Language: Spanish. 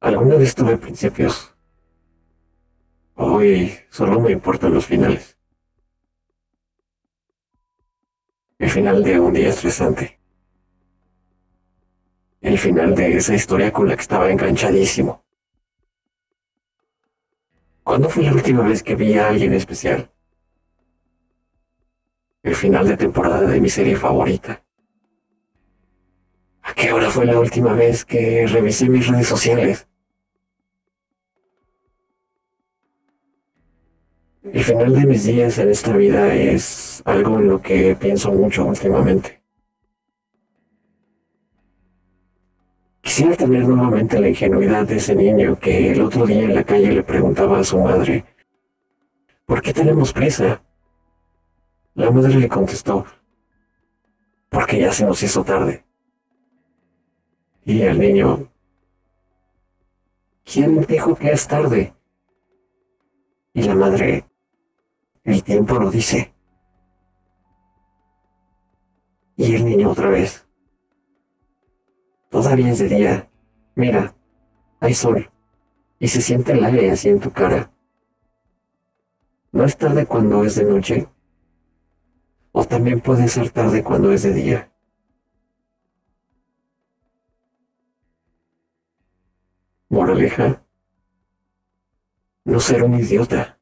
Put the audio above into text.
Alguna vez tuve principios. Hoy solo me importan los finales. El final de un día estresante. El final de esa historia con la que estaba enganchadísimo. ¿Cuándo fue la última vez que vi a alguien especial? El final de temporada de mi serie favorita. ¿A qué hora fue la última vez que revisé mis redes sociales? El final de mis días en esta vida es algo en lo que pienso mucho últimamente. Quisiera tener nuevamente la ingenuidad de ese niño que el otro día en la calle le preguntaba a su madre, ¿por qué tenemos prisa? La madre le contestó, porque ya se nos hizo tarde. Y el niño, ¿quién dijo que es tarde? Y la madre, el tiempo lo dice. Y el niño otra vez. Todavía es de día. Mira, hay sol. Y se siente el aire así en tu cara. ¿No es tarde cuando es de noche? O también puede ser tarde cuando es de día. Moraleja. No ser un idiota.